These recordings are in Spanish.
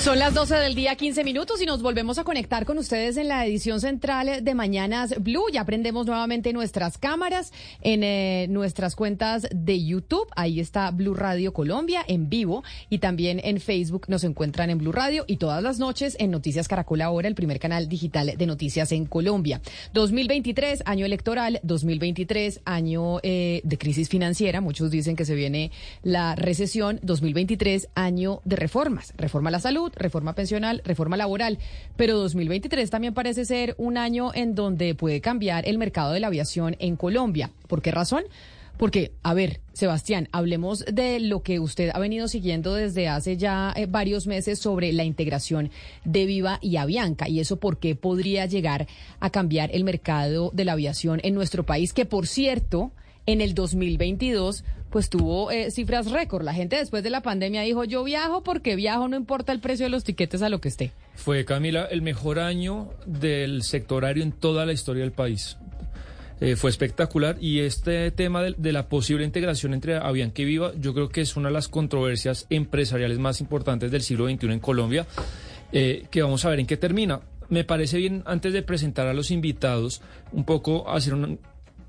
Son las 12 del día, 15 minutos y nos volvemos a conectar con ustedes en la edición central de Mañanas Blue. Ya prendemos nuevamente nuestras cámaras en eh, nuestras cuentas de YouTube. Ahí está Blue Radio Colombia en vivo y también en Facebook nos encuentran en Blue Radio y todas las noches en Noticias Caracol Ahora, el primer canal digital de noticias en Colombia. 2023, año electoral, 2023, año eh, de crisis financiera. Muchos dicen que se viene la recesión. 2023, año de reformas. Reforma a la salud reforma pensional, reforma laboral, pero 2023 también parece ser un año en donde puede cambiar el mercado de la aviación en Colombia. ¿Por qué razón? Porque, a ver, Sebastián, hablemos de lo que usted ha venido siguiendo desde hace ya eh, varios meses sobre la integración de Viva y Avianca y eso por qué podría llegar a cambiar el mercado de la aviación en nuestro país, que por cierto, en el 2022 pues tuvo eh, cifras récord. La gente después de la pandemia dijo, yo viajo porque viajo, no importa el precio de los tiquetes a lo que esté. Fue, Camila, el mejor año del sector aéreo en toda la historia del país. Eh, fue espectacular y este tema de, la posible integración entre Avianca y Viva, yo creo que es una de las controversias empresariales más importantes del siglo XXI en Colombia, eh, que vamos a ver en qué termina. Me parece bien, antes de presentar a los invitados, un poco hacer un,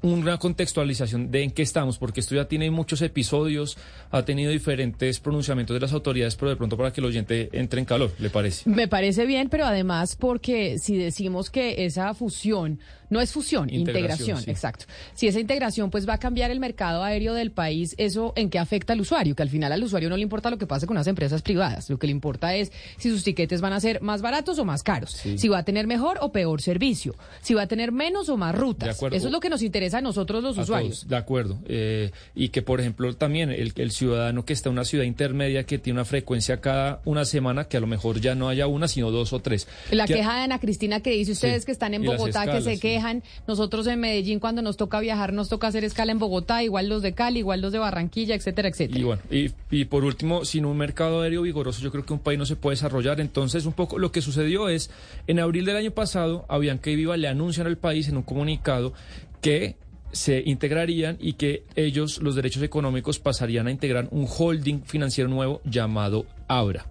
una contextualización de en qué estamos, porque esto ya tiene muchos episodios, ha tenido diferentes pronunciamientos de las autoridades, pero de pronto para que el oyente entre en calor, ¿le parece? Me parece bien, pero además porque si decimos que esa fusión no es fusión, integración, exacto. Si esa integración pues va a cambiar el mercado aéreo del país, ¿eso en qué afecta al usuario? Que al final al usuario no le importa lo que pase con las empresas privadas, lo que le importa es si sus tiquetes van a ser más baratos o más caros, si va a tener mejor o peor servicio, si va a tener menos o más rutas. Eso es lo que nos interesa a nosotros los usuarios. de acuerdo. Eh, y que, por ejemplo, también el, el ciudadano que está en una ciudad intermedia que tiene una frecuencia cada una semana, que a lo mejor ya no haya una, sino dos o tres. La queja de Ana Cristina que dice ustedes que están en Bogotá, que se quejan nosotros en Medellín cuando nos toca viajar nos toca hacer escala en Bogotá, igual los de Cali, igual los de Barranquilla, etcétera, etcétera. Y bueno, y, por último, sin un mercado aéreo vigoroso, yo creo que un país no se puede desarrollar. Entonces, un poco lo que sucedió es, en abril del año pasado, Avianca y Viva le anuncian al país en un comunicado que se integrarían y que ellos, los derechos económicos, pasarían a integrar un holding financiero nuevo llamado Abra.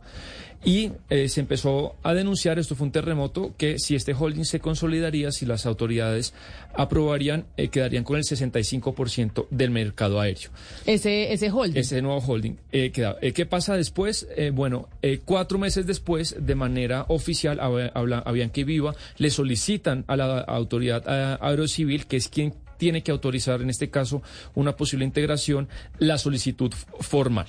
Y eh, se empezó a denunciar, esto fue un terremoto, que si este holding se consolidaría, si las autoridades aprobarían, eh, quedarían con el 65% del mercado aéreo. Ese, ese holding. Ese nuevo holding. Eh, ¿Qué pasa después? bueno, cuatro meses después, de manera oficial, habían que viva, le solicitan a la autoridad aerocivil, que es quien tiene que autorizar en este caso una posible integración, la solicitud formal.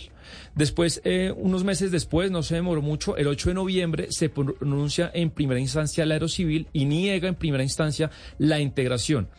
Después, eh, unos meses después, no se demoró mucho, el 8 de noviembre se pronuncia en primera instancia la Aerocivil y niega en primera instancia la integración.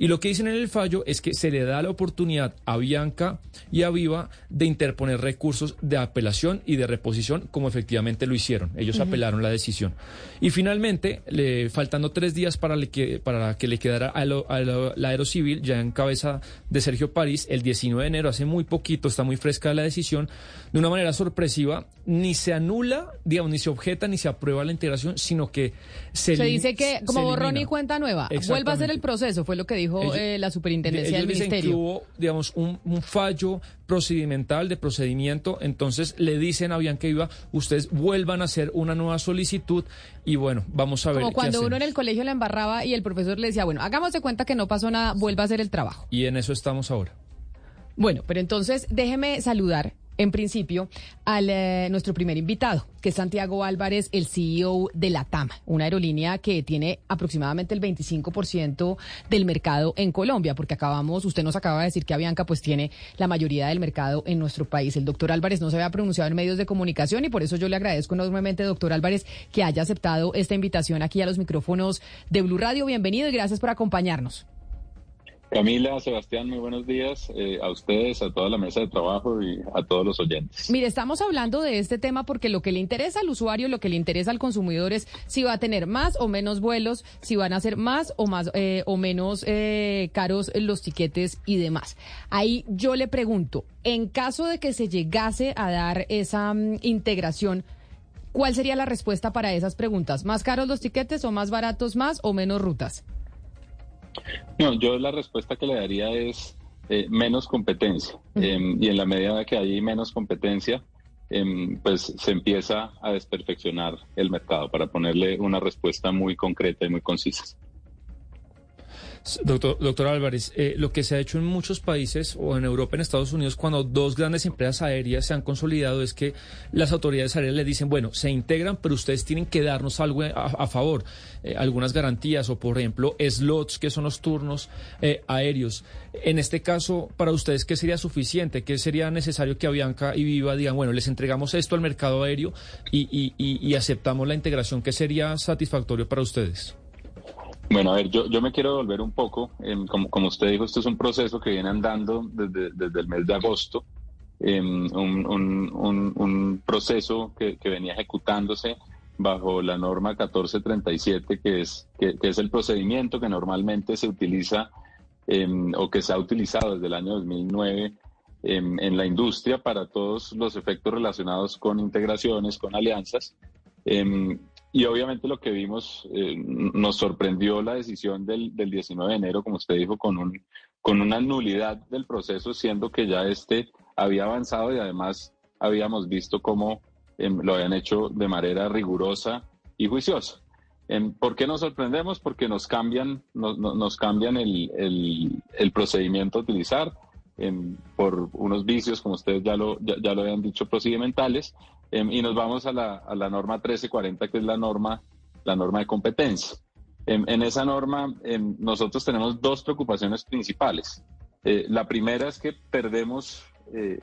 Y lo que dicen en el fallo es que se le da la oportunidad a Bianca y a Viva de interponer recursos de apelación y de reposición, como efectivamente lo hicieron. Ellos apelaron la decisión. Y finalmente, le, faltando tres días para, que, para que le quedara a, la Aerocivil, ya en cabeza de Sergio París, el 19 de enero, hace muy poquito, está muy fresca la decisión, de una manera sorpresiva, ni se anula, digamos, ni se objeta, ni se aprueba la integración, sino que se Se dice que, como borrón y cuenta nueva, vuelva a ser el proceso, fue lo que dijo eh, la superintendencia del ministerio. Que hubo, digamos, un, fallo procedimental de procedimiento, entonces le dicen a Bianca Iba, ustedes vuelvan a hacer una nueva solicitud y bueno, vamos a ver. Como cuando uno en el colegio la embarraba y el profesor le decía, bueno, hagamos de cuenta que no pasó nada, vuelva a hacer el trabajo. Y en eso estamos ahora. Bueno, pero entonces déjeme saludar en principio, a nuestro primer invitado, que es Santiago Álvarez, el CEO de la TAM, una aerolínea que tiene aproximadamente el 25% del mercado en Colombia, porque acabamos, usted nos acaba de decir que Avianca pues tiene la mayoría del mercado en nuestro país. El doctor Álvarez no se había pronunciado en medios de comunicación y por eso yo le agradezco enormemente, doctor Álvarez, que haya aceptado esta invitación aquí a los micrófonos de Blue Radio. Bienvenido y gracias por acompañarnos. Camila, Sebastián, muy buenos días eh, a ustedes, a toda la mesa de trabajo y a todos los oyentes. Mire, estamos hablando de este tema porque lo que le interesa al usuario, lo que le interesa al consumidor es si va a tener más o menos vuelos, si van a ser más o más eh, o menos eh, caros los tiquetes y demás. Ahí yo le pregunto, en caso de que se llegase a dar esa mm, integración, ¿cuál sería la respuesta para esas preguntas? ¿Más caros los tiquetes o más baratos más o menos rutas? No, yo la respuesta que le daría es eh, menos competencia. Em, y en la medida que hay menos competencia, em, pues se empieza a desperfeccionar el mercado para ponerle una respuesta muy concreta y muy concisa. Doctor, doctor Álvarez, eh, lo que se ha hecho en muchos países o en Europa, en Estados Unidos, cuando dos grandes empresas aéreas se han consolidado, es que las autoridades aéreas le dicen, bueno, se integran, pero ustedes tienen que darnos algo a, favor, eh, algunas garantías o, por ejemplo, slots, que son los turnos eh, aéreos. En este caso, para ustedes, ¿qué sería suficiente? ¿Qué sería necesario que Avianca y Viva digan, bueno, les entregamos esto al mercado aéreo y, y aceptamos la integración? ¿Qué sería satisfactorio para ustedes? Bueno, a ver, yo, yo me quiero volver un poco, como, como usted dijo, esto es un proceso que viene andando desde, desde el mes de agosto, un, un, un, proceso que, que, venía ejecutándose bajo la norma 1437, que es, que, es el procedimiento que normalmente se utiliza o que se ha utilizado desde el año 2009 en la industria para todos los efectos relacionados con integraciones, con alianzas. Y obviamente lo que vimos, eh, nos sorprendió la decisión del, del 19 de enero, como usted dijo, con, un, con una nulidad del proceso, siendo que ya este había avanzado y además habíamos visto cómo em, lo habían hecho de manera rigurosa y juiciosa. Em, ¿Por qué nos sorprendemos? Porque nos cambian, nos cambian el, el, el, procedimiento a utilizar em, por unos vicios, como ustedes ya lo, ya, ya lo habían dicho, procedimentales, Em, y nos vamos a la, a la, norma 1340, que es la norma, la norma de competencia. En, en esa norma, em, nosotros tenemos dos preocupaciones principales. Eh, la primera es que perdemos, eh,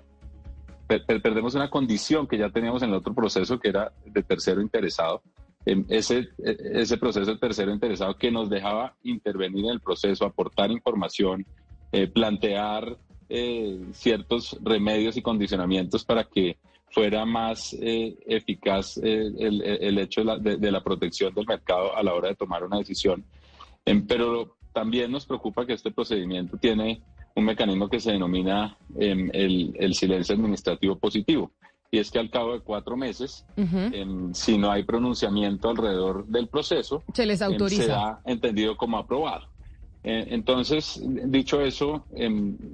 perdemos una condición que ya teníamos en el otro proceso, que era de tercero interesado. Em, ese, e, ese proceso de tercero interesado que nos dejaba intervenir en el proceso, aportar información, eh, plantear ciertos remedios y condicionamientos para que fuera más eh, eficaz eh, el, el, hecho de la, protección del mercado a la hora de tomar una decisión. Em, pero también nos preocupa que este procedimiento tiene un mecanismo que se denomina em, el, el, silencio administrativo positivo. Y es que al cabo de cuatro meses, em, si no hay pronunciamiento alrededor del proceso, se les autoriza. se ha entendido como aprobado. Eh, entonces, dicho eso,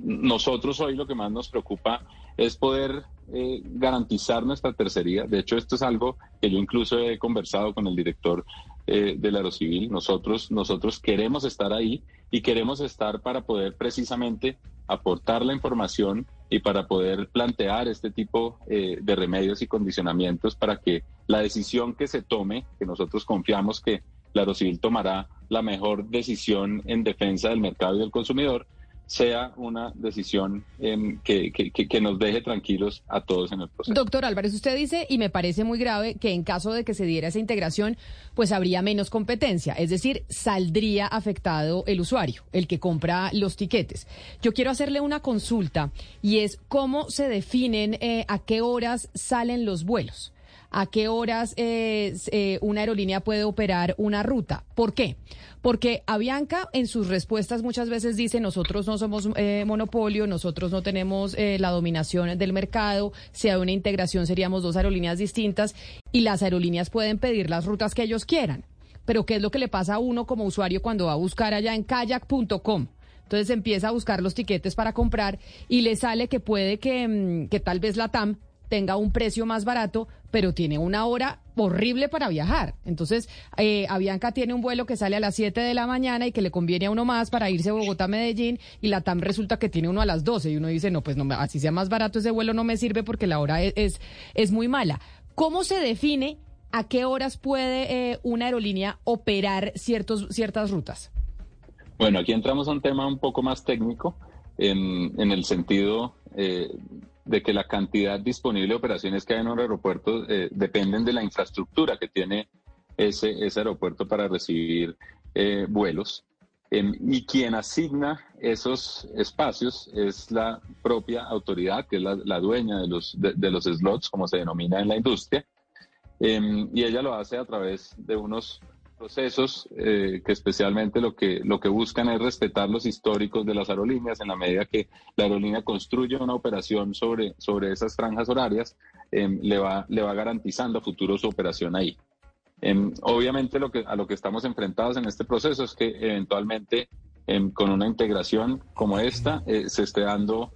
nosotros hoy lo que más nos preocupa es poder eh, garantizar nuestra tercería. De hecho, esto es algo que yo incluso he conversado con el director eh, del Aerocivil. Nosotros, nosotros queremos estar ahí y queremos estar para poder precisamente aportar la información y para poder plantear este tipo eh, de remedios y condicionamientos para que la decisión que se tome, que nosotros confiamos que la Aerocivil tomará la mejor decisión en defensa del mercado y del consumidor, sea una decisión em, que, que, nos deje tranquilos a todos en el proceso. Doctor Álvarez, usted dice, y me parece muy grave, que en caso de que se diera esa integración, pues habría menos competencia, es decir, saldría afectado el usuario, el que compra los tiquetes. Yo quiero hacerle una consulta y es cómo se definen eh, a qué horas salen los vuelos a qué horas eh, eh, una aerolínea puede operar una ruta. ¿Por qué? Porque Avianca en sus respuestas muchas veces dice nosotros no somos eh, monopolio, nosotros no tenemos la dominación del mercado, si hay una integración seríamos dos aerolíneas distintas y las aerolíneas pueden pedir las rutas que ellos quieran. Pero ¿qué es lo que le pasa a uno como usuario cuando va a buscar allá en kayak.com? Entonces empieza a buscar los tiquetes para comprar y le sale que puede que, mm, que tal vez la TAM tenga un precio más barato, pero tiene una hora horrible para viajar. Entonces, eh, Avianca tiene un vuelo que sale a las 7 de la mañana y que le conviene a uno más para irse a Bogotá, Medellín, y la TAM resulta que tiene uno a las 12 y uno dice, no, pues no, así sea más barato ese vuelo no me sirve porque la hora es, es, es muy mala. ¿Cómo se define a qué horas puede eh, una aerolínea operar ciertos, ciertas rutas? Bueno, aquí entramos a un tema un poco más técnico en, en el sentido eh, de que la cantidad disponible de operaciones que hay en un aeropuerto eh, dependen de la infraestructura que tiene ese, ese aeropuerto para recibir eh, vuelos. Em, y quien asigna esos espacios es la propia autoridad, que es la, la dueña de los, de, de, los slots, como se denomina en la industria. Em, y ella lo hace a través de unos procesos eh, que especialmente lo que, lo que buscan es respetar los históricos de las aerolíneas en la medida que la aerolínea construye una operación sobre, sobre esas franjas horarias, eh, le, va, le va garantizando a futuro su operación ahí. Eh, obviamente lo que, a lo que estamos enfrentados en este proceso es que eventualmente con una integración como esta eh, se esté dando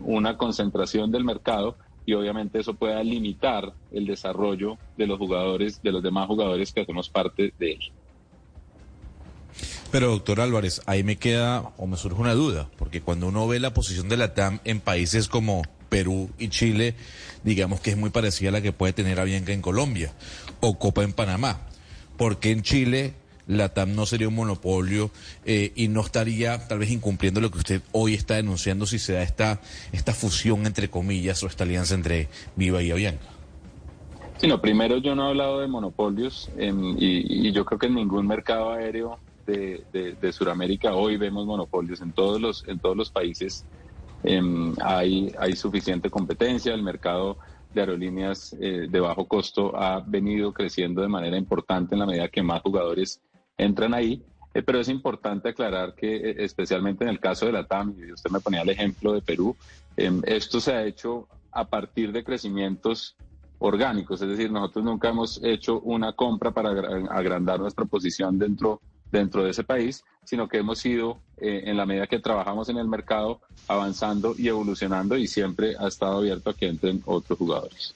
una concentración del mercado y obviamente eso pueda limitar el desarrollo de los jugadores, de los demás jugadores que hacemos parte de él. Pero doctor Álvarez, ahí me queda o me surge una duda, porque cuando uno ve la posición de la TAM en países como Perú y Chile, digamos que es muy parecida a la que puede tener Avianca en Colombia o Copa en Panamá. porque en Chile la TAM no sería un monopolio eh, y no estaría tal vez incumpliendo lo que usted hoy está denunciando si se da esta, esta fusión entre comillas o esta alianza entre Viva y Avianca. Sí, no, primero yo no he hablado de monopolios eh, y, yo creo que en ningún mercado aéreo de, de, de Sudamérica hoy vemos monopolios. En todos los, en todos los países eh, hay, hay suficiente competencia, el mercado de aerolíneas eh, de bajo costo ha venido creciendo de manera importante en la medida que más jugadores entran ahí. Eh, pero es importante aclarar que, eh, especialmente en el caso de la TAM, y usted me ponía el ejemplo de Perú, eh, esto se ha hecho a partir de crecimientos orgánicos, es decir, nosotros nunca hemos hecho una compra para agrandar nuestra posición dentro, dentro de ese país, sino que hemos ido, eh, en la medida que trabajamos en el mercado, avanzando y evolucionando y siempre ha estado abierto a que entren otros jugadores.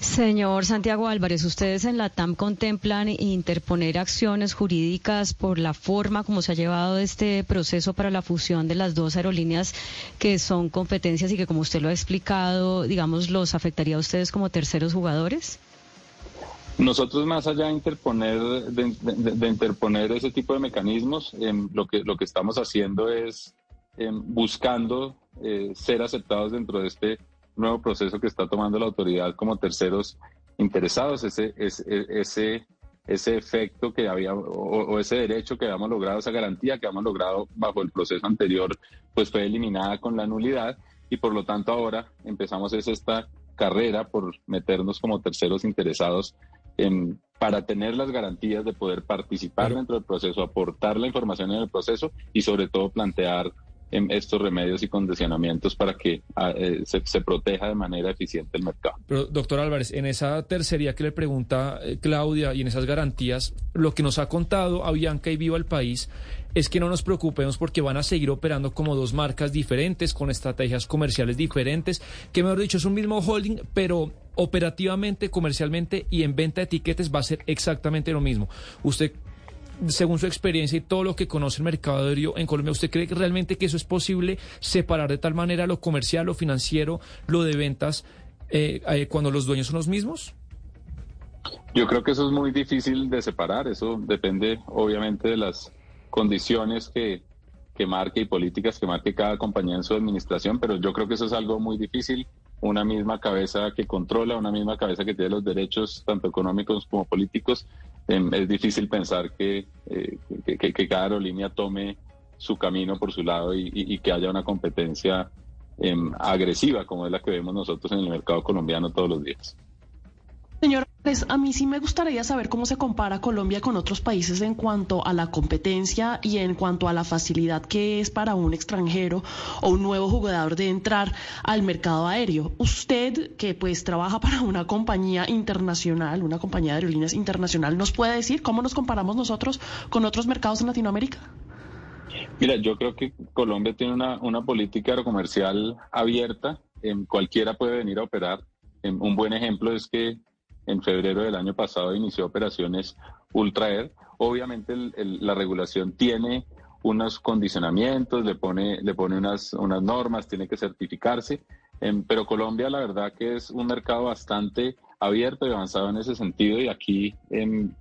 Señor Santiago Álvarez, ¿ustedes en la TAM contemplan interponer acciones jurídicas por la forma como se ha llevado este proceso para la fusión de las dos aerolíneas que son competencias y que, como usted lo ha explicado, digamos, los afectaría a ustedes como terceros jugadores? Nosotros más allá de interponer, de, interponer ese tipo de mecanismos, eh, lo, que, lo que estamos haciendo es eh, buscando eh, ser aceptados dentro de este nuevo proceso que está tomando la autoridad como terceros interesados, ese, ese, ese, ese efecto que había o, o, ese derecho que habíamos logrado, esa garantía que habíamos logrado bajo el proceso anterior, pues fue eliminada con la nulidad y por lo tanto ahora empezamos es esta carrera por meternos como terceros interesados en, para tener las garantías de poder participar dentro del proceso, aportar la información en el proceso y sobre todo plantear estos remedios y condicionamientos para que eh, se, se, proteja de manera eficiente el mercado. Pero, doctor Álvarez, en esa tercería que le pregunta eh, Claudia y en esas garantías, lo que nos ha contado Avianca y Viva el País es que no nos preocupemos porque van a seguir operando como dos marcas diferentes, con estrategias comerciales diferentes, que mejor dicho es un mismo holding, pero operativamente, comercialmente y en venta de etiquetes va a ser exactamente lo mismo. ¿Usted según su experiencia y todo lo que conoce el mercado en Colombia, ¿usted cree que realmente que eso es posible separar de tal manera lo comercial, lo financiero, lo de ventas, eh, eh, cuando los dueños son los mismos? Yo creo que eso es muy difícil de separar, eso depende obviamente de las condiciones que, que marque y políticas que marque cada compañía en su administración, pero yo creo que eso es algo muy difícil. Una misma cabeza que controla, una misma cabeza que tiene los derechos tanto económicos como políticos, es difícil pensar que, eh, que, que, cada aerolínea tome su camino por su lado y, que haya una competencia eh, agresiva como es la que vemos nosotros en el mercado colombiano todos los días. Señor, pues a mí sí me gustaría saber cómo se compara Colombia con otros países en cuanto a la competencia y en cuanto a la facilidad que es para un extranjero o un nuevo jugador de entrar al mercado aéreo. Usted, que pues trabaja para una compañía internacional, una compañía de aerolíneas internacional, ¿nos puede decir cómo nos comparamos nosotros con otros mercados en Latinoamérica? Mira, yo creo que Colombia tiene una, una política comercial abierta, cualquiera puede venir a operar un buen ejemplo es que en febrero del año pasado inició operaciones Ultra Air. Obviamente la regulación tiene unos condicionamientos, le pone, le pone unas, unas normas, tiene que certificarse, em, pero Colombia la verdad que es un mercado bastante abierto y avanzado en ese sentido y aquí em,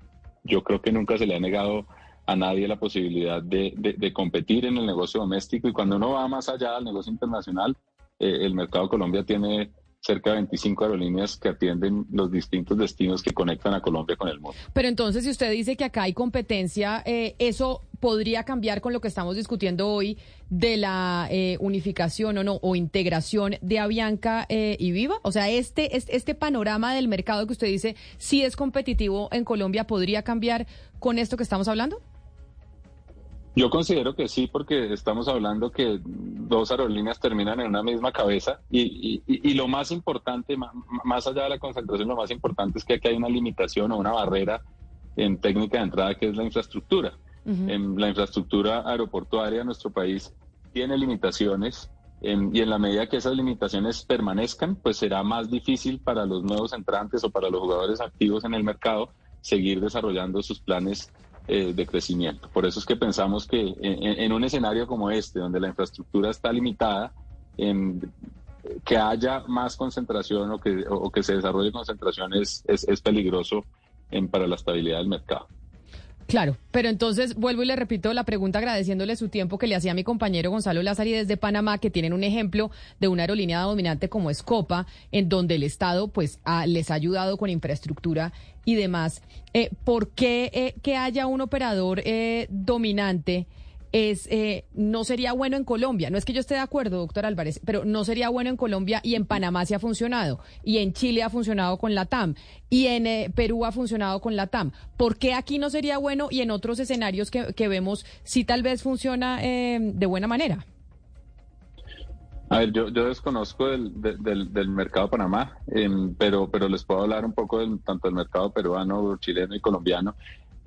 yo creo que nunca se le ha negado a nadie la posibilidad de, de, competir en el negocio doméstico y cuando uno va más allá del negocio internacional, eh, el mercado Colombia tiene cerca de 25 aerolíneas que atienden los distintos destinos que conectan a Colombia con el mundo. Pero entonces, si usted dice que acá hay competencia, eh, ¿eso podría cambiar con lo que estamos discutiendo hoy de la eh, unificación o no, o integración de Avianca eh, y Viva? O sea, este, este, este panorama del mercado que usted dice, si es competitivo en Colombia, ¿podría cambiar con esto que estamos hablando? Yo considero que sí, porque estamos hablando que dos aerolíneas terminan en una misma cabeza y, y, lo más importante, más allá de la concentración, lo más importante es que aquí hay una limitación o una barrera en técnica de entrada que es la infraestructura. en la infraestructura aeroportuaria de nuestro país tiene limitaciones y en la medida que esas limitaciones permanezcan, pues será más difícil para los nuevos entrantes o para los jugadores activos en el mercado seguir desarrollando sus planes eh, de crecimiento. Por eso es que pensamos que en, un escenario como este, donde la infraestructura está limitada, que haya más concentración o que, o que se desarrolle concentración es, es, peligroso para la estabilidad del mercado. Claro, pero entonces vuelvo y le repito la pregunta agradeciéndole su tiempo que le hacía a mi compañero Gonzalo Lázari desde Panamá, que tienen un ejemplo de una aerolínea dominante como Escopa, en donde el Estado pues les ha ayudado con infraestructura y demás. Eh, ¿Por qué eh, que haya un operador eh, dominante? Es eh, no sería bueno en Colombia. No es que yo esté de acuerdo, doctor Álvarez, pero no sería bueno en Colombia y en Panamá se ha funcionado, y en Chile ha funcionado con la TAM, y en eh, Perú ha funcionado con la TAM. ¿Por qué aquí no sería bueno y en otros escenarios que, que vemos sí tal vez funciona eh, de buena manera? A ver, yo, yo desconozco del, del, mercado Panamá, em, pero, pero les puedo hablar un poco del, tanto del mercado peruano, chileno y colombiano.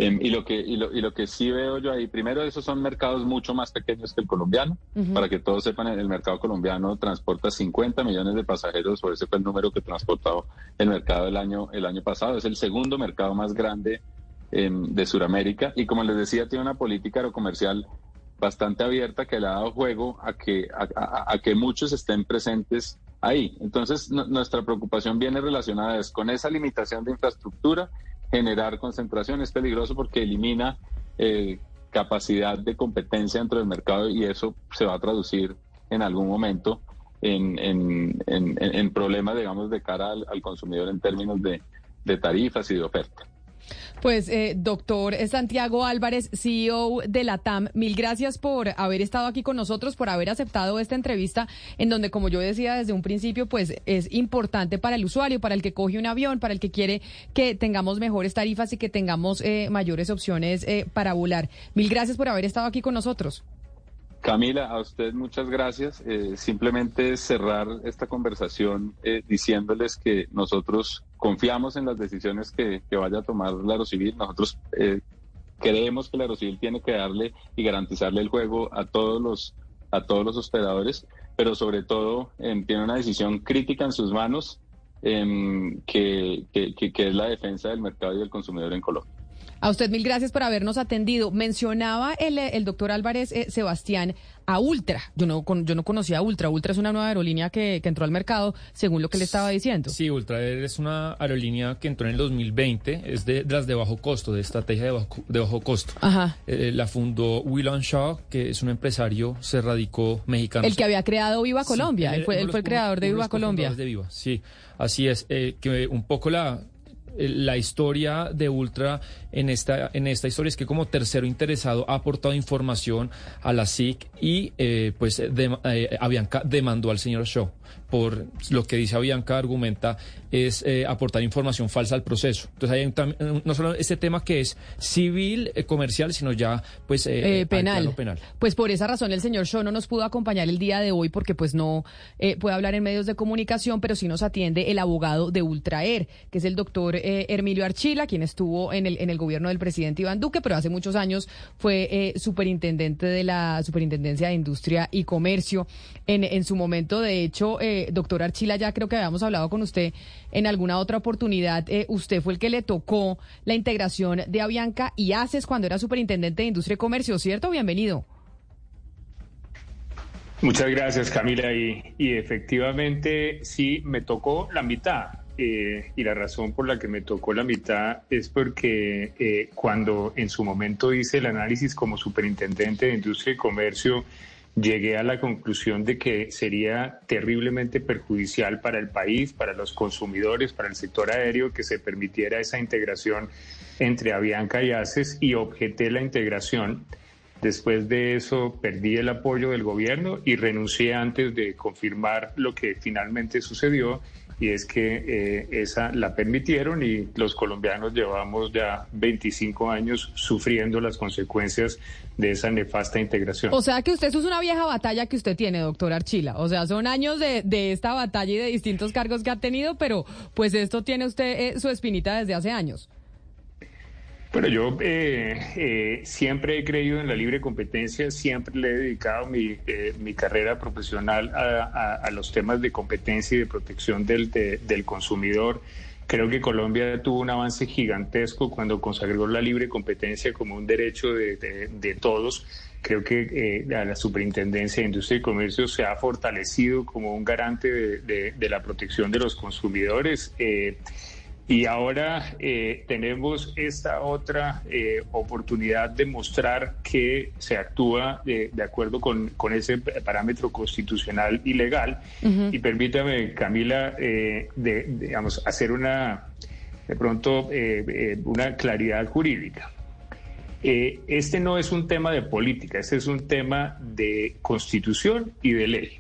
Em, y, lo que, y, lo, y lo que sí veo yo ahí, primero, esos son mercados mucho más pequeños que el colombiano. Para que todos sepan, el mercado colombiano transporta 50 millones de pasajeros, o ese fue el número que transportó el mercado el año, el año pasado. Es el segundo mercado más grande em, de Sudamérica. Y como les decía, tiene una política aerocomercial bastante abierta que le ha dado juego a que, a, que muchos estén presentes ahí. Entonces, nuestra preocupación viene relacionada es con esa limitación de infraestructura generar concentración. Es peligroso porque elimina eh, capacidad de competencia dentro del mercado y eso se va a traducir en algún momento en, en, problemas, digamos, de cara al, consumidor en términos de, de tarifas y de oferta. Pues, eh, doctor Santiago Álvarez, CEO de la TAM, mil gracias por haber estado aquí con nosotros, por haber aceptado esta entrevista, en donde, como yo decía desde un principio, pues es importante para el usuario, para el que coge un avión, para el que quiere que tengamos mejores tarifas y que tengamos eh, mayores opciones eh, para volar. Mil gracias por haber estado aquí con nosotros. Camila, a usted muchas gracias. Eh, simplemente cerrar esta conversación eh, diciéndoles que nosotros confiamos en las decisiones que, vaya a tomar la Aerocivil. Nosotros eh, creemos que la Aerocivil tiene que darle y garantizarle el juego a todos los, a todos los hospedadores, pero sobre todo tiene una decisión crítica en sus manos em, que, que, que es la defensa del mercado y del consumidor en Colombia. A usted mil gracias por habernos atendido. Mencionaba el, el doctor Álvarez eh, Sebastián a Ultra. Yo no, yo no conocía a Ultra. Ultra es una nueva aerolínea que, que, entró al mercado, según lo que le estaba diciendo. Sí, Ultra es una aerolínea que entró en el 2020. Es de, las de bajo costo, de estrategia de bajo, de bajo costo. Ajá. Eh, la fundó Willon Shaw, que es un empresario, se radicó mexicano. El que había creado Viva Colombia. él, fue, él fue el creador de Viva Colombia. De Viva, sí. Así es. Eh, que un poco la la historia de Ultra en esta, en esta historia. Es que como tercero interesado ha aportado información a la SIC y eh, pues de, eh, Avianca demandó al señor Shaw por lo que dice Avianca, argumenta, es eh, aportar información falsa al proceso. Entonces hay un, no solo este tema que es civil, comercial, sino ya pues penal. penal. Pues por esa razón el señor Shaw no nos pudo acompañar el día de hoy porque pues no puede hablar en medios de comunicación, pero sí nos atiende el abogado de Ultraer, que es el doctor eh, Hermilio Archila, quien estuvo en el, en el gobierno del presidente Iván Duque, pero hace muchos años fue eh, superintendente de la Superintendencia de Industria y Comercio. En, en su momento, de hecho, eh, doctor Archila, ya creo que habíamos hablado con usted en alguna otra oportunidad. eh, usted fue el que le tocó la integración de Avianca y ACES cuando era superintendente de Industria y Comercio, ¿cierto? Bienvenido. Muchas gracias, Camila. Y, efectivamente, sí, me tocó la mitad. eh, y la razón por la que me tocó la mitad es porque eh, cuando en su momento hice el análisis como superintendente de Industria y Comercio, llegué a la conclusión de que sería terriblemente perjudicial para el país, para los consumidores, para el sector aéreo, que se permitiera esa integración entre Avianca y ACES y objeté la integración. Después de eso perdí el apoyo del gobierno y renuncié antes de confirmar lo que finalmente sucedió y es que eh, esa la permitieron y los colombianos llevamos ya 25 años sufriendo las consecuencias de esa nefasta integración. O sea que usted es una vieja batalla que usted tiene, doctor Archila. O sea, son años de, de esta batalla y de distintos cargos que ha tenido, pero pues esto tiene usted eh, su espinita desde hace años. Bueno, yo eh, eh, siempre he creído en la libre competencia, siempre le he dedicado mi, eh, mi carrera profesional a, los temas de competencia y de protección del, de- del consumidor. Creo que Colombia tuvo un avance gigantesco cuando consagró la libre competencia como un derecho de, de- todos. Creo que eh, a la Superintendencia de Industria y Comercio se ha fortalecido como un garante de, de- la protección de los consumidores. Y ahora eh, tenemos esta otra eh, oportunidad de mostrar que se actúa de, de acuerdo con, con ese parámetro constitucional y legal. Y permítame, Camila, eh, de, digamos, hacer una, de pronto, eh, eh, una claridad jurídica. Eh, este no es un tema de política, este es un tema de constitución y de ley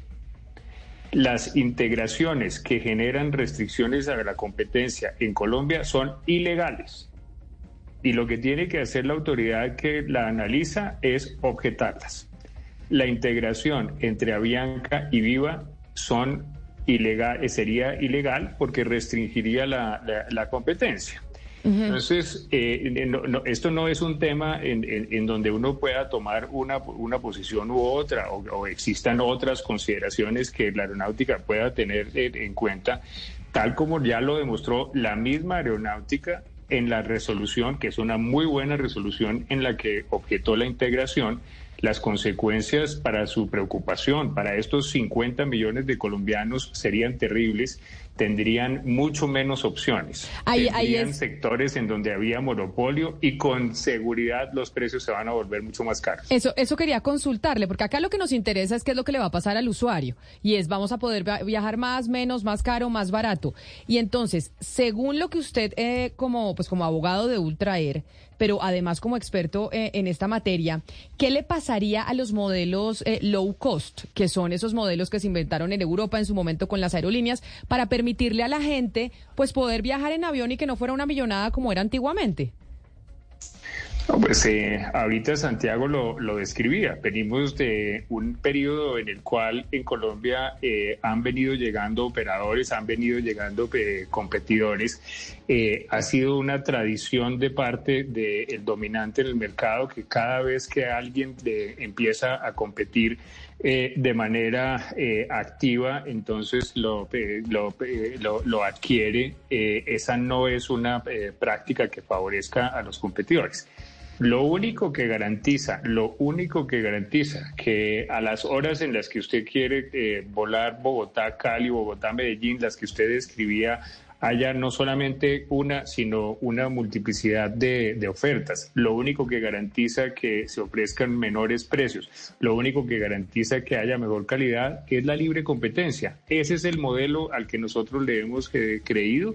las integraciones que generan restricciones a la competencia en Colombia son ilegales. Y lo que tiene que hacer la autoridad que la analiza es objetarlas. La integración entre Avianca y Viva son sería ilegal porque restringiría la- la competencia. Entonces, eh, no- no, esto no es un tema en, donde uno pueda tomar una, una posición u otra o, o existan otras consideraciones que la aeronáutica pueda tener eh, en cuenta, tal como ya lo demostró la misma aeronáutica en la resolución, que es una muy buena resolución en la que objetó la integración, las consecuencias para su preocupación, para estos 50 millones de colombianos serían terribles, tendrían mucho menos opciones. Ahí- ahí tendrían es- sectores en donde había monopolio y con seguridad los precios se van a volver mucho más caros. Eso, eso quería consultarle, porque acá lo que nos interesa es qué es lo que le va a pasar al usuario. Y es, vamos a poder via- viajar más, menos, más caro, más barato. Y entonces, según lo que usted, eh, como, pues como abogado de Ultraer, pero además como experto eh, en esta materia, ¿qué le pasaría a los modelos eh, low cost, que son esos modelos que se inventaron en Europa en su momento con las aerolíneas, para permitirle a la gente, pues poder viajar en avión y que no fuera una millonada como era antiguamente? No, pues eh, ahorita Santiago lo, lo describía. Venimos de un periodo en el cual en Colombia eh, han venido llegando operadores, han venido llegando eh, competidores. Eh, ha sido una tradición de parte del dominante en el mercado que cada vez que alguien de- empieza a competir eh, de manera eh, activa, entonces lo, eh, lo, lo- lo adquiere. Esa no es una práctica que favorezca a los competidores. Lo único que garantiza, lo único que garantiza que a las horas en las que usted quiere volar Bogotá, Cali, Bogotá, Medellín, las que usted describía, haya no solamente una, sino una multiplicidad de, de ofertas. Lo único que garantiza que se ofrezcan menores precios, lo único que garantiza que haya mejor calidad es la libre competencia. Ese es el modelo al que nosotros le hemos eh, creído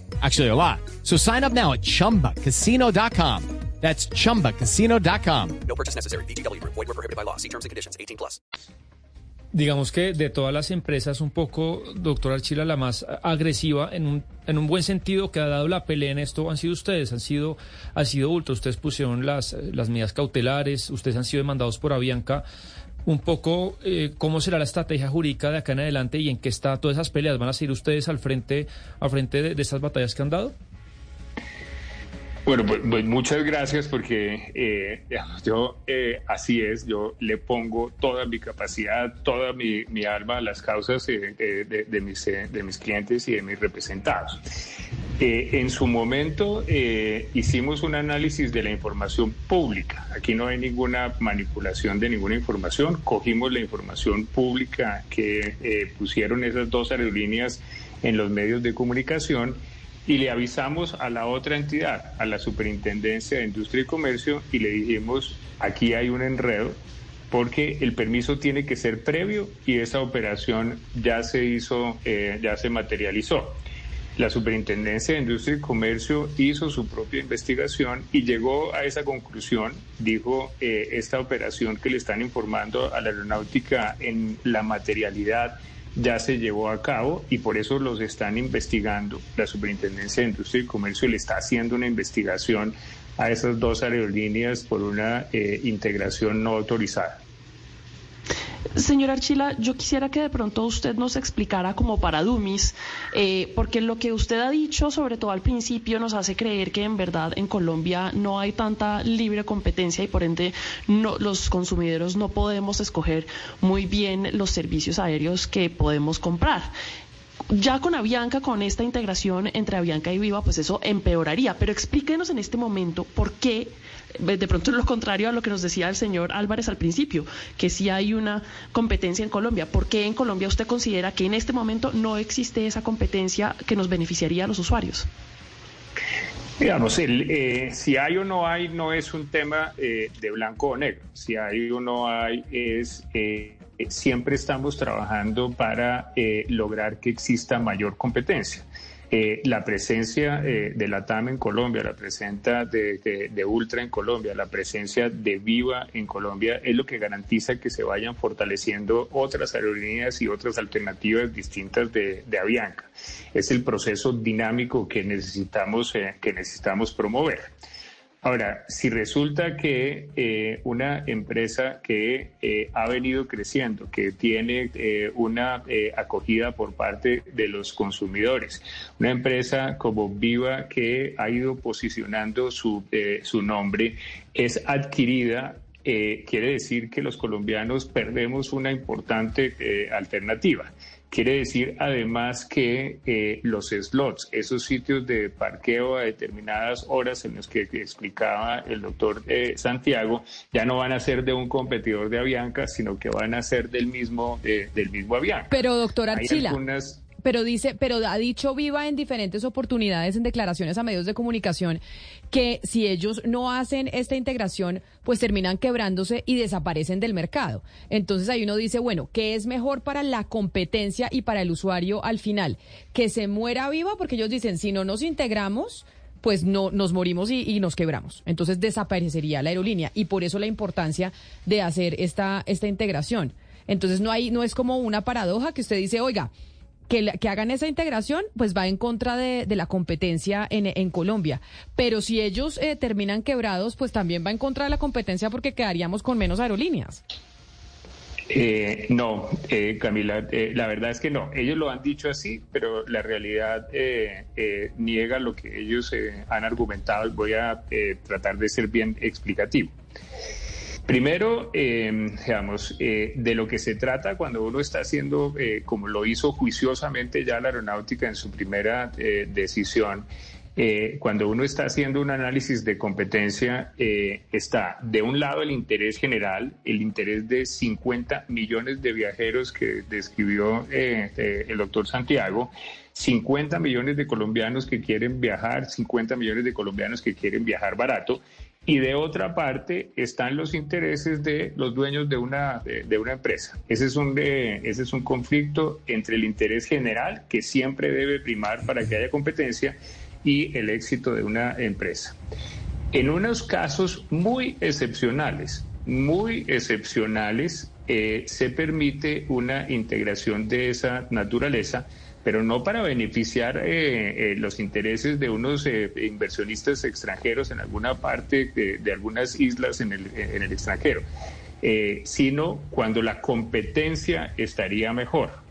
Actually, a lot. So sign up now at chumbacasino.com. That's chumbacasino.com. No purchase necessary. VGW Group. Void were prohibited by law. See terms and conditions. 18 plus. Digamos que de todas las empresas, un poco, doctor Archila, la más agresiva, en un, en un buen sentido, que ha dado la pelea en esto, han sido ustedes, han sido, ha sido Ultra. Ustedes pusieron las, las medidas cautelares, ustedes han sido demandados por Avianca. Un poco, eh, ¿cómo será la estrategia jurídica de acá en adelante y en qué está todas esas peleas? ¿Van a seguir ustedes al frente, al frente de, de estas batallas que han dado? Bueno, pues, muchas gracias porque eh, yo eh, así es, yo le pongo toda mi capacidad, toda mi, mi alma a las causas eh, de, de- mis, eh, de mis clientes y de mis representados. Eh, en su momento hicimos un análisis de la información pública. Aquí no hay ninguna manipulación de ninguna información. Cogimos la información pública que pusieron esas dos aerolíneas en los medios de comunicación y le avisamos a la otra entidad, a la Superintendencia de Industria y Comercio, y le dijimos, aquí hay un enredo, porque el permiso tiene que ser previo y esa operación ya se hizo, eh, ya se materializó. La Superintendencia de Industria y Comercio hizo su propia investigación y llegó a esa conclusión, dijo, eh, esta operación que le están informando a la aeronáutica en la materialidad ya se llevó a cabo y por eso los están investigando. La Superintendencia de Industria y Comercio le está haciendo una investigación a esas dos aerolíneas por una eh, integración no autorizada. Señor Archila, yo quisiera que de pronto usted nos explicara como para Dumis, eh, porque lo que usted ha dicho, sobre todo al principio, nos hace creer que en verdad en Colombia no hay tanta libre competencia y por ende no, los consumidores no podemos escoger muy bien los servicios aéreos que podemos comprar. Ya con Avianca, con esta integración entre Avianca y Viva, pues eso empeoraría. Pero explíquenos en este momento por qué, eh, de pronto lo contrario a lo que nos decía el señor Álvarez al principio, que sí hay una competencia en Colombia. ¿Por qué en Colombia usted considera que en este momento no existe esa competencia que nos beneficiaría a los usuarios? Digamos, el, eh, si hay o no hay no es un tema eh, de blanco o negro. Si hay o no hay es eh, siempre estamos trabajando para eh, lograr que exista mayor competencia. Eh, la presencia eh, de la TAM en Colombia, la presencia de, de- Ultra en Colombia, la presencia de Viva en Colombia es lo que garantiza que se vayan fortaleciendo otras aerolíneas y otras alternativas distintas de, Avianca. Es el proceso dinámico que necesitamos, eh, que necesitamos promover. Ahora, si resulta que eh, una empresa que eh, ha venido creciendo, que tiene eh, una eh, acogida por parte de los consumidores, una empresa como Viva que ha ido posicionando su, eh, su nombre, es adquirida eh, quiere decir que los colombianos perdemos una importante eh, alternativa. Quiere decir además que eh, los slots, esos sitios de parqueo a determinadas horas en los que explicaba el doctor eh, Santiago, ya no van a ser de un competidor de Avianca, sino que van a ser del mismo, eh, del mismo Avianca. Pero, doctor Hay Archila, algunas- pero dice, pero ha dicho Viva en diferentes oportunidades, en declaraciones a medios de comunicación, que si ellos no hacen esta integración, pues terminan quebrándose y desaparecen del mercado. Entonces ahí uno dice, bueno, ¿qué es mejor para la competencia y para el usuario al final? Que se muera Viva, porque ellos dicen, si no nos integramos, pues no nos morimos y, y nos quebramos. Entonces desaparecería la aerolínea y por eso la importancia de hacer esta, esta integración. Entonces no hay, no es como una paradoja que usted dice, oiga, que, hagan esa integración, pues va en contra de, la competencia en, Colombia. Pero si ellos eh, terminan quebrados, pues también va en contra de la competencia porque quedaríamos con menos aerolíneas. Eh, no, eh, Camila, eh, la verdad es que no. Ellos lo han dicho así, pero la realidad eh, eh, niega lo que ellos eh, han argumentado. Voy a tratar de ser bien explicativo. Primero, eh, digamos, eh, de lo que se trata cuando uno está haciendo, eh, como lo hizo juiciosamente ya la aeronáutica en su primera eh, decisión, eh, cuando uno está haciendo un análisis de competencia, está de un lado el interés general, el interés de 50 millones de viajeros que describió el doctor Santiago, 50 millones de colombianos que quieren viajar, 50 millones de colombianos que quieren viajar barato. Y de otra parte están los intereses de los dueños de una, de, una empresa. Ese es, un, ese es un conflicto entre el interés general, que siempre debe primar para que haya competencia, y el éxito de una empresa. En unos casos muy excepcionales, muy excepcionales, eh, se permite una integración de esa naturaleza, pero no para beneficiar eh, eh, los intereses de unos inversionistas extranjeros en alguna parte de, algunas islas en el, en el extranjero, sino cuando la competencia estaría mejor.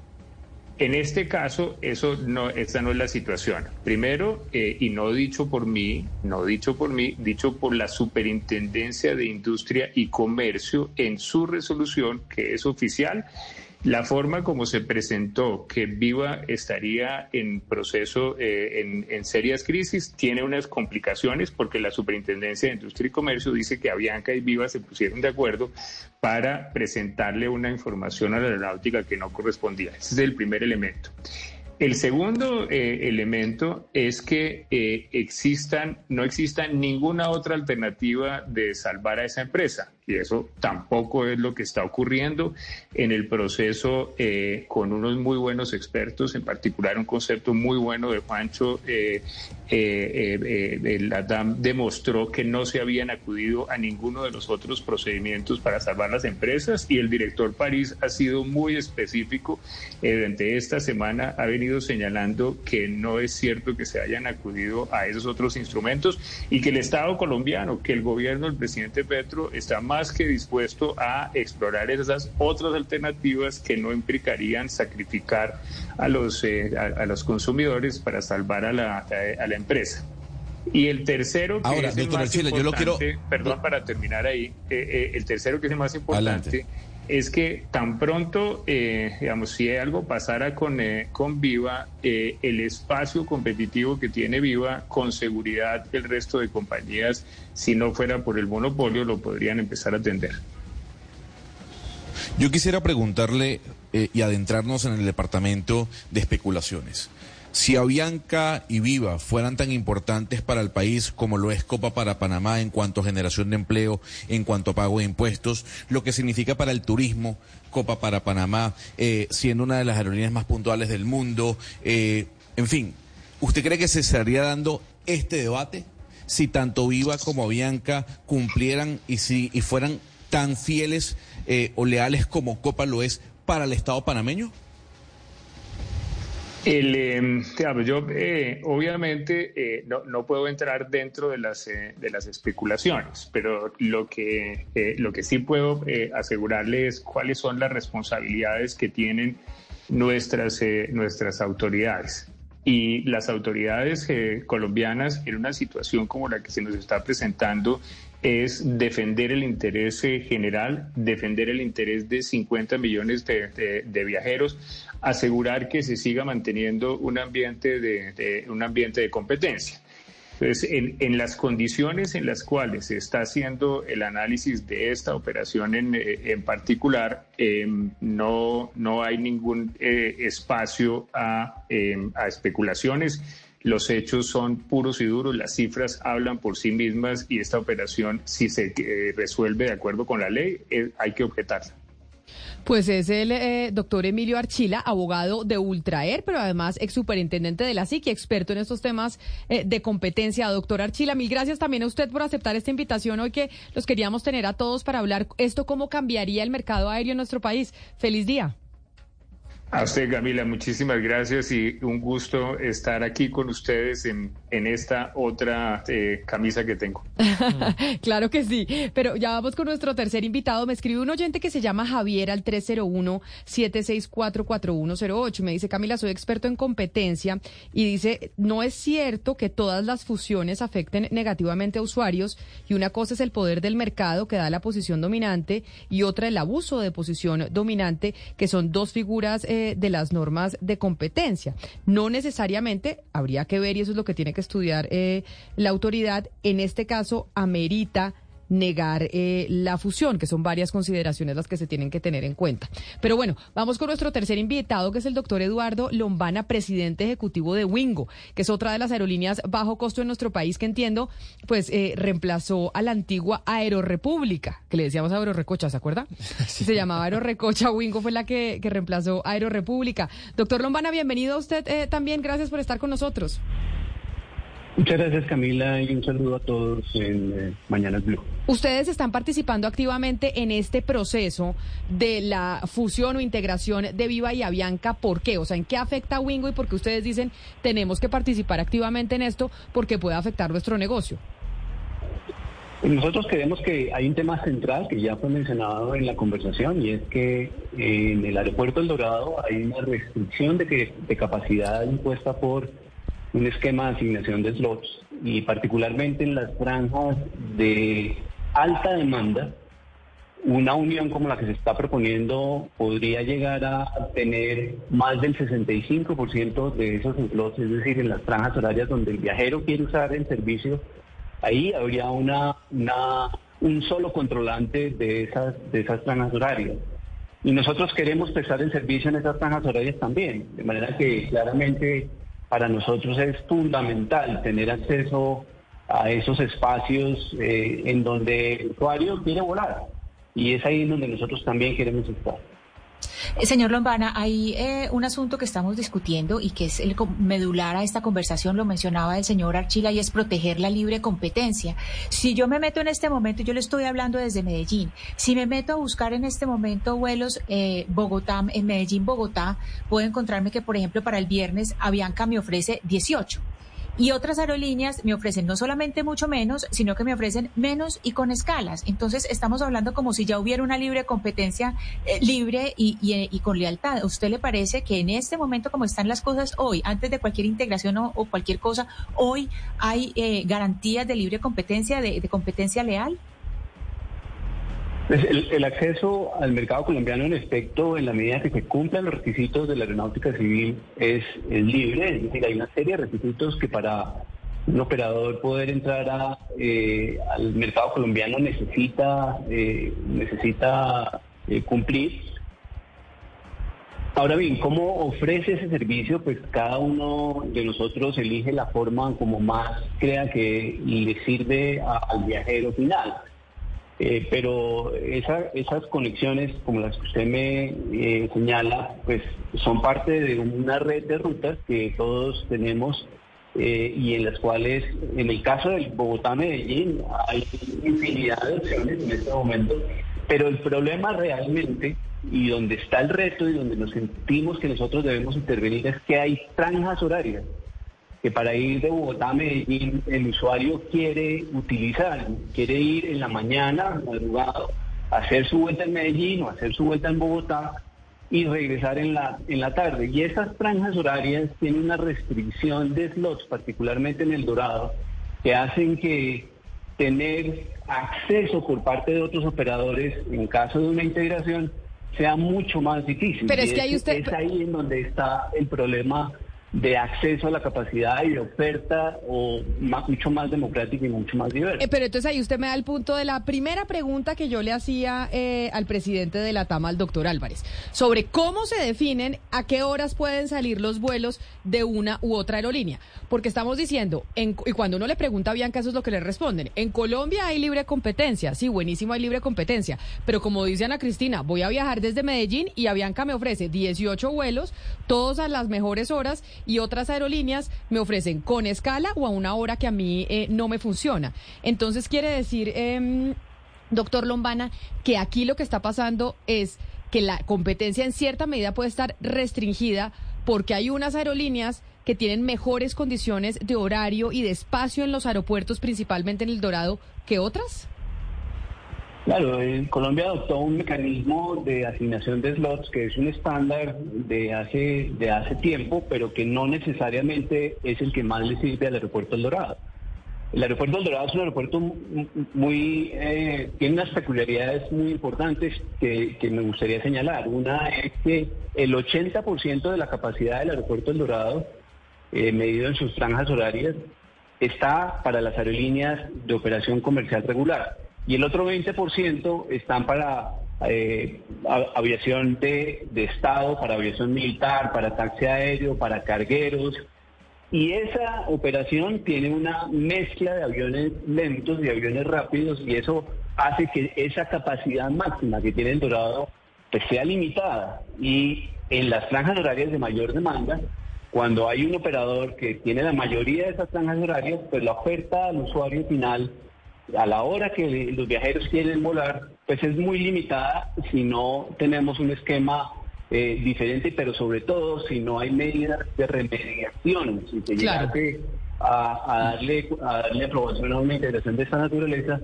En este caso, eso no, esta no es la situación. Primero, eh, y no dicho por mí, no dicho por mí, dicho por la Superintendencia de Industria y Comercio en su resolución, que es oficial, la forma como se presentó que Viva estaría en proceso, eh, en, serias crisis, tiene unas complicaciones porque la Superintendencia de Industria y Comercio dice que Avianca y Viva se pusieron de acuerdo para presentarle una información a la aeronáutica que no correspondía. Ese es el primer elemento. El segundo eh, elemento es que eh, existan, no exista ninguna otra alternativa de salvar a esa empresa y eso tampoco es lo que está ocurriendo en el proceso eh, con unos muy buenos expertos, en particular un concepto muy bueno de Juancho. Eh, eh, la DAM demostró que no se habían acudido a ninguno de los otros procedimientos para salvar las empresas y el director París ha sido muy específico. durante esta semana ha venido señalando que no es cierto que se hayan acudido a esos otros instrumentos y que el Estado colombiano, que el gobierno del presidente Petro está más que dispuesto a explorar esas otras alternativas que no implicarían sacrificar a los, eh, a, los consumidores para salvar a la, a la empresa. Y el tercero, que es el más importante, perdón, para terminar ahí, eh, eh, el tercero que es el más importante es que tan pronto, eh, digamos, si algo pasara con, eh, con Viva, eh, el espacio competitivo que tiene Viva, con seguridad el resto de compañías, si no fuera por el monopolio, lo podrían empezar a atender. Yo quisiera preguntarle y adentrarnos en el departamento de especulaciones. Si Avianca y Viva fueran tan importantes para el país como lo es Copa para Panamá en cuanto a generación de empleo, en cuanto a pago de impuestos, lo que significa para el turismo, Copa para Panamá, eh, siendo una de las aerolíneas más puntuales del mundo, eh, en fin, ¿usted cree que se estaría dando este debate si tanto Viva como Avianca cumplieran y si y fueran tan fieles eh, o leales como Copa lo es para el Estado panameño? El, em, yo eh, obviamente eh, no, no, puedo entrar dentro de las, eh, de las especulaciones, pero lo que, lo que sí puedo asegurarle es cuáles son las responsabilidades que tienen nuestras, nuestras autoridades. Y las autoridades colombianas en una situación como la que se nos está presentando es defender el interés general, defender el interés de 50 millones de, viajeros, asegurar que se siga manteniendo un ambiente de, un ambiente de competencia. Entonces, en, las condiciones en las cuales se está haciendo el análisis de esta operación en, eh, particular, em, no, no hay ningún eh, espacio a, em, a especulaciones los hechos son puros y duros, las cifras hablan por sí mismas y esta operación, si se eh, resuelve de acuerdo con la ley, eh, hay que objetarla. Pues es el eh, doctor Emilio Archila, abogado de Ultraer, pero además ex superintendente de la SIC experto en estos temas de competencia. Doctor Archila, mil gracias también a usted por aceptar esta invitación hoy que los queríamos tener a todos para hablar esto, cómo cambiaría el mercado aéreo en nuestro país. Feliz día. A usted, Camila, muchísimas gracias y un gusto estar aquí con ustedes en, en esta otra eh, camisa que tengo. claro que sí, pero ya vamos con nuestro tercer invitado. Me escribe un oyente que se llama Javier al 301-764-4108. Me dice, Camila, soy experto en competencia y dice, no es cierto que todas las fusiones afecten negativamente a usuarios y una cosa es el poder del mercado que da la posición dominante y otra el abuso de posición dominante, que son dos figuras. Eh, de las normas de competencia. No necesariamente habría que ver, y eso es lo que tiene que estudiar eh, la autoridad, en este caso amerita negar eh, la fusión, que son varias consideraciones las que se tienen que tener en cuenta. Pero bueno, vamos con nuestro tercer invitado, que es el doctor Eduardo Lombana, presidente ejecutivo de Wingo, que es otra de las aerolíneas bajo costo en nuestro país, que entiendo, pues eh, reemplazó a la antigua Aerorepública, que le decíamos Aerorecocha, ¿se acuerda? Se llamaba Aerorecocha, Wingo fue la que, que reemplazó a Aerorepública. Doctor Lombana, bienvenido a usted eh, también, gracias por estar con nosotros. Muchas gracias Camila y un saludo a todos en eh, Mañanas Blue. Ustedes están participando activamente en este proceso de la fusión o integración de Viva y Avianca. ¿Por qué? O sea, ¿en qué afecta a Wingo y por qué ustedes dicen tenemos que participar activamente en esto porque puede afectar nuestro negocio? Nosotros creemos que hay un tema central que ya fue mencionado en la conversación y es que en el aeropuerto El Dorado hay una restricción de, que, de capacidad impuesta por un esquema de asignación de slots y particularmente en las franjas de alta demanda, una unión como la que se está proponiendo podría llegar a tener más del 65% de esos slots, es decir, en las franjas horarias donde el viajero quiere usar el servicio, ahí habría una, una un solo controlante de esas, de esas franjas horarias. Y nosotros queremos prestar el servicio en esas franjas horarias también, de manera que claramente para nosotros es fundamental tener acceso a esos espacios eh, en donde el usuario quiere volar. Y es ahí donde nosotros también queremos estar. Eh, señor Lombana, hay eh, un asunto que estamos discutiendo y que es el medular a esta conversación, lo mencionaba el señor Archila, y es proteger la libre competencia. Si yo me meto en este momento, yo le estoy hablando desde Medellín, si me meto a buscar en este momento vuelos eh, Bogotá, en Medellín, Bogotá, puedo encontrarme que, por ejemplo, para el viernes Avianca me ofrece 18 y otras aerolíneas me ofrecen no solamente mucho menos, sino que me ofrecen menos y con escalas. Entonces estamos hablando como si ya hubiera una libre competencia eh, libre y, y, con lealtad. ¿A usted le parece que en este momento, como están las cosas hoy, antes de cualquier integración o, cualquier cosa, hoy hay eh, garantías de libre competencia, de competencia leal? Pues el, acceso al mercado colombiano en efecto, en la medida que se cumplan los requisitos de la aeronáutica civil, es, libre. Es decir, hay una serie de requisitos que para un operador poder entrar eh, al mercado colombiano necesita, eh, necesita eh, cumplir. Ahora bien, ¿cómo ofrece ese servicio? Pues cada uno de nosotros elige la forma como más crea que le sirve al viajero final. Eh, pero esas conexiones, como las que usted me eh, señala, pues son parte de una red de rutas que todos tenemos eh, y en las cuales, en el caso del Bogotá-Medellín, hay infinidad de opciones en este momento, pero el problema realmente, y donde está el reto y donde nos sentimos que nosotros debemos intervenir, es que hay franjas horarias que para ir de Bogotá a Medellín el usuario quiere utilizar, quiere ir en la mañana, madrugado, hacer su vuelta en Medellín o hacer su vuelta en Bogotá y regresar en la, en la tarde. Y esas franjas horarias tienen una restricción de slots, particularmente en el Dorado, que hacen que tener acceso por parte de otros operadores en caso de una integración sea mucho más difícil. Pero es que ahí usted... Es ahí en donde está el problema de acceso a la capacidad y de oferta o mucho más democrática y mucho más diversa. Eh, pero entonces ahí usted me da el punto de la primera pregunta que yo le hacía eh, al presidente de la TAMA, al doctor Álvarez, sobre cómo se definen a qué horas pueden salir los vuelos de una u otra aerolínea. Porque estamos diciendo, y cuando uno le pregunta a Bianca, eso es lo que le responden. En Colombia hay libre competencia, sí, buenísimo, hay libre competencia. Pero como dice Ana Cristina, voy a viajar desde Medellín y a Bianca me ofrece 18 vuelos, todos a las mejores horas y otras aerolíneas me ofrecen con escala o a una hora que a mí eh, no me funciona. Entonces quiere decir, em, doctor Lombana, que aquí lo que está pasando es que la competencia en cierta medida puede estar restringida porque hay unas aerolíneas que tienen mejores condiciones de horario y de espacio en los aeropuertos, principalmente en El Dorado, que otras. Claro, Colombia adoptó un mecanismo de asignación de slots que es un estándar de hace, de hace tiempo, pero que no necesariamente es el que más le sirve al aeropuerto El Dorado. El aeropuerto El Dorado es un aeropuerto muy, eh, tiene unas peculiaridades muy importantes que, me gustaría señalar. Una es que el 80% de la capacidad del aeropuerto El Dorado, eh, medido en sus franjas horarias, está para las aerolíneas de operación comercial regular y el otro 20% están para eh, aviación de, Estado, para aviación militar, para taxi aéreo, para cargueros. Y esa operación tiene una mezcla de aviones lentos y aviones rápidos y eso hace que esa capacidad máxima que tiene el Dorado pues, sea limitada. Y en las franjas horarias de mayor demanda, Cuando hay un operador que tiene la mayoría de esas franjas horarias, pues la oferta al usuario final a la hora que los viajeros quieren volar, pues es muy limitada si no tenemos un esquema eh, diferente, pero sobre todo si no hay medidas de remediación, si se llegase a, a, darle, a darle aprobación a una integración de esta naturaleza,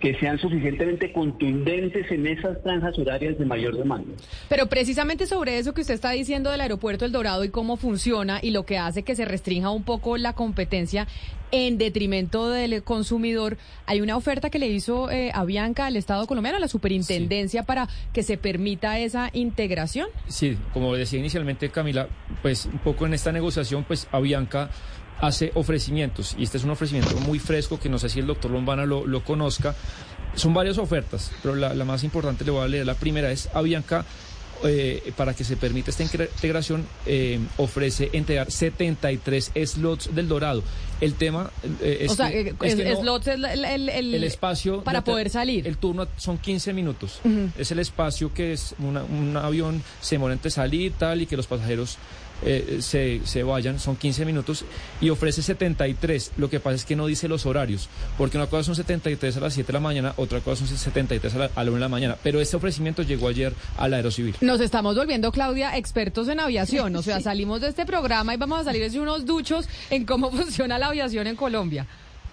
que sean suficientemente contundentes en esas franjas horarias de mayor demanda. Pero precisamente sobre eso que usted está diciendo del aeropuerto El Dorado y cómo funciona y lo que hace que se restrinja un poco la competencia en detrimento del consumidor, hay una oferta que le hizo eh, a Bianca al Estado colombiano, a la superintendencia, para que se permita esa integración. Sí, como decía inicialmente Camila, pues un poco en esta negociación, pues a Bianca hace ofrecimientos y este es un ofrecimiento muy fresco que no sé si el doctor Lombana lo, lo conozca. Son varias ofertas, pero la, la, más importante le voy a leer. La primera es Avianca. Eh, para que se permita esta integración, eh, ofrece entregar 73 slots del Dorado. El tema eh, es, o sea, que, es, que no, slots es el, el, el, el espacio para poder salir. El turno son 15 minutos. Uh -huh. Es el espacio que es una, un avión se demora entre salir tal y que los pasajeros eh, se, se, vayan, son 15 minutos y ofrece 73. Lo que pasa es que no dice los horarios, porque una cosa son 73 a las 7 de la mañana, otra cosa son 73 a la, a la 1 de la mañana. Pero este ofrecimiento llegó ayer al Aerocivil. Nos estamos volviendo, Claudia, expertos en aviación. O sea, sí. salimos de este programa y vamos a salir desde unos duchos en cómo funciona la aviación en Colombia.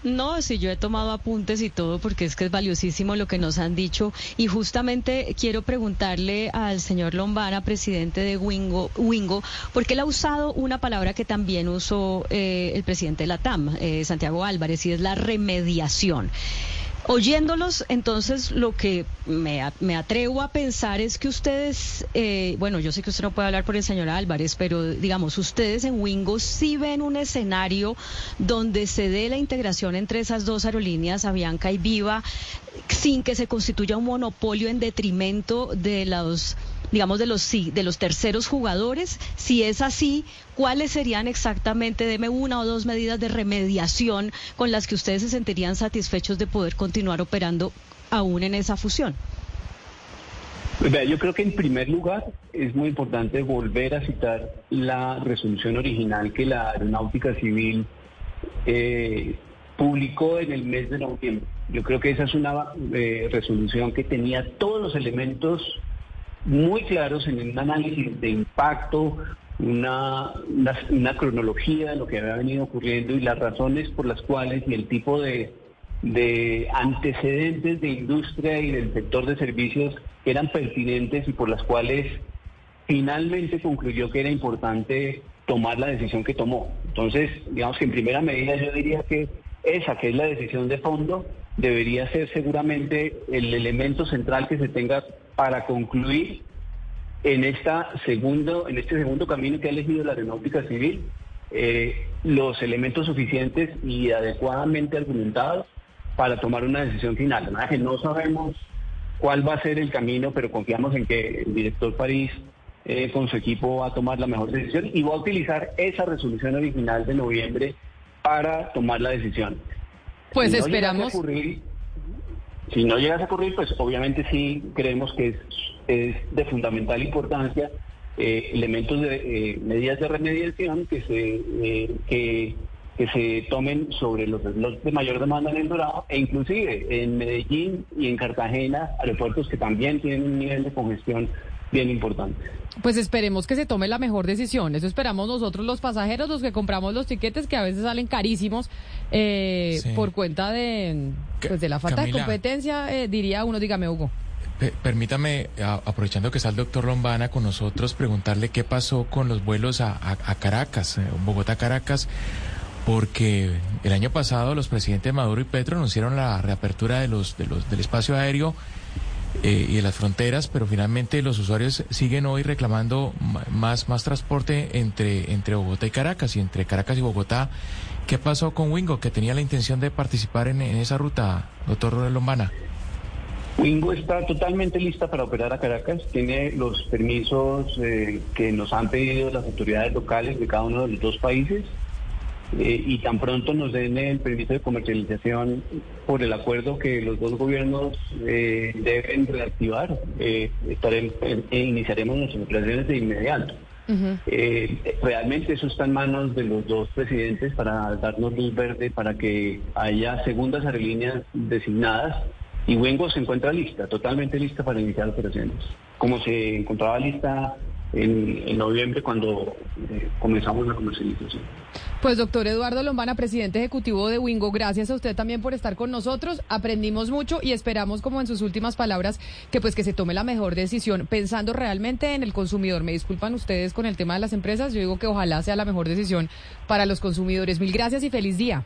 No, sí, yo he tomado apuntes y todo porque es que es valiosísimo lo que nos han dicho y justamente quiero preguntarle al señor Lombana, presidente de Wingo, Wingo porque él ha usado una palabra que también usó eh, el presidente de la TAM, eh, Santiago Álvarez, y es la remediación. Oyéndolos, entonces lo que me, atrevo a pensar es que ustedes, eh, bueno, yo sé que usted no puede hablar por el señor Álvarez, pero digamos, ustedes en Wingo sí ven un escenario donde se dé la integración entre esas dos aerolíneas, Avianca y Viva, sin que se constituya un monopolio en detrimento de los digamos, de los, de los terceros jugadores? Si es así, ¿cuáles serían exactamente, deme una o dos medidas de remediación con las que ustedes se sentirían satisfechos de poder continuar operando aún en esa fusión? Pues yo creo que en primer lugar es muy importante volver a citar la resolución original que la Aeronáutica Civil eh, publicó en el mes de noviembre. Yo creo que esa es una eh, resolución que tenía todos los elementos muy claros en un análisis de impacto, una, una, cronología de lo que había venido ocurriendo y las razones por las cuales y el tipo de, de antecedentes de industria y del sector de servicios eran pertinentes y por las cuales finalmente concluyó que era importante tomar la decisión que tomó. Entonces, digamos que en primera medida yo diría que esa, que es la decisión de fondo, debería ser seguramente el elemento central que se tenga para concluir en esta segundo en este segundo camino que ha elegido la aeronáutica civil eh, los elementos suficientes y adecuadamente argumentados para tomar una decisión final. Además que no sabemos cuál va a ser el camino, pero confiamos en que el director París eh, con su equipo va a tomar la mejor decisión y va a utilizar esa resolución original de noviembre para tomar la decisión. Pues si no esperamos. Si no llega a ocurrir, pues obviamente sí creemos que es, de fundamental importancia eh, elementos de eh, medidas de remediación que se eh, que, se tomen sobre los de mayor demanda en el Dorado e inclusive en Medellín y en Cartagena, aeropuertos que también tienen un nivel de congestión bien importante. Pues esperemos que se tome la mejor decisión. Eso esperamos nosotros los pasajeros, los que compramos los tiquetes, que a veces salen carísimos eh, sí. por cuenta de, pues, de la falta Camila, de competencia, eh, diría uno. Dígame, Hugo. Permítame, aprovechando que está el doctor Lombana con nosotros, preguntarle qué pasó con los vuelos a, a, a Caracas, eh, Bogotá-Caracas, porque el año pasado los presidentes Maduro y Petro anunciaron la reapertura de los, de los, del espacio aéreo eh, y de las fronteras, pero finalmente los usuarios siguen hoy reclamando más, más transporte entre, entre Bogotá y Caracas y entre Caracas y Bogotá. ¿Qué pasó con Wingo, que tenía la intención de participar en, en esa ruta, doctor Lombana? Wingo está totalmente lista para operar a Caracas, tiene los permisos eh, que nos han pedido las autoridades locales de cada uno de los dos países eh, y tan pronto nos den el permiso de comercialización por el acuerdo que los dos gobiernos eh, deben reactivar, estaremos, iniciaremos nuestras operaciones de inmediato. Eh, realmente eso está en manos de los dos presidentes para darnos luz verde para que haya segundas aerolíneas designadas y Wingo se encuentra lista, totalmente lista para iniciar operaciones, como se encontraba lista en, noviembre cuando eh, comenzamos la comercialización. Pues doctor Eduardo Lombana, presidente ejecutivo de Wingo, gracias a usted también por estar con nosotros. Aprendimos mucho y esperamos, como en sus últimas palabras, que pues que se tome la mejor decisión, pensando realmente en el consumidor. Me disculpan ustedes con el tema de las empresas, yo digo que ojalá sea la mejor decisión para los consumidores. Mil gracias y feliz día.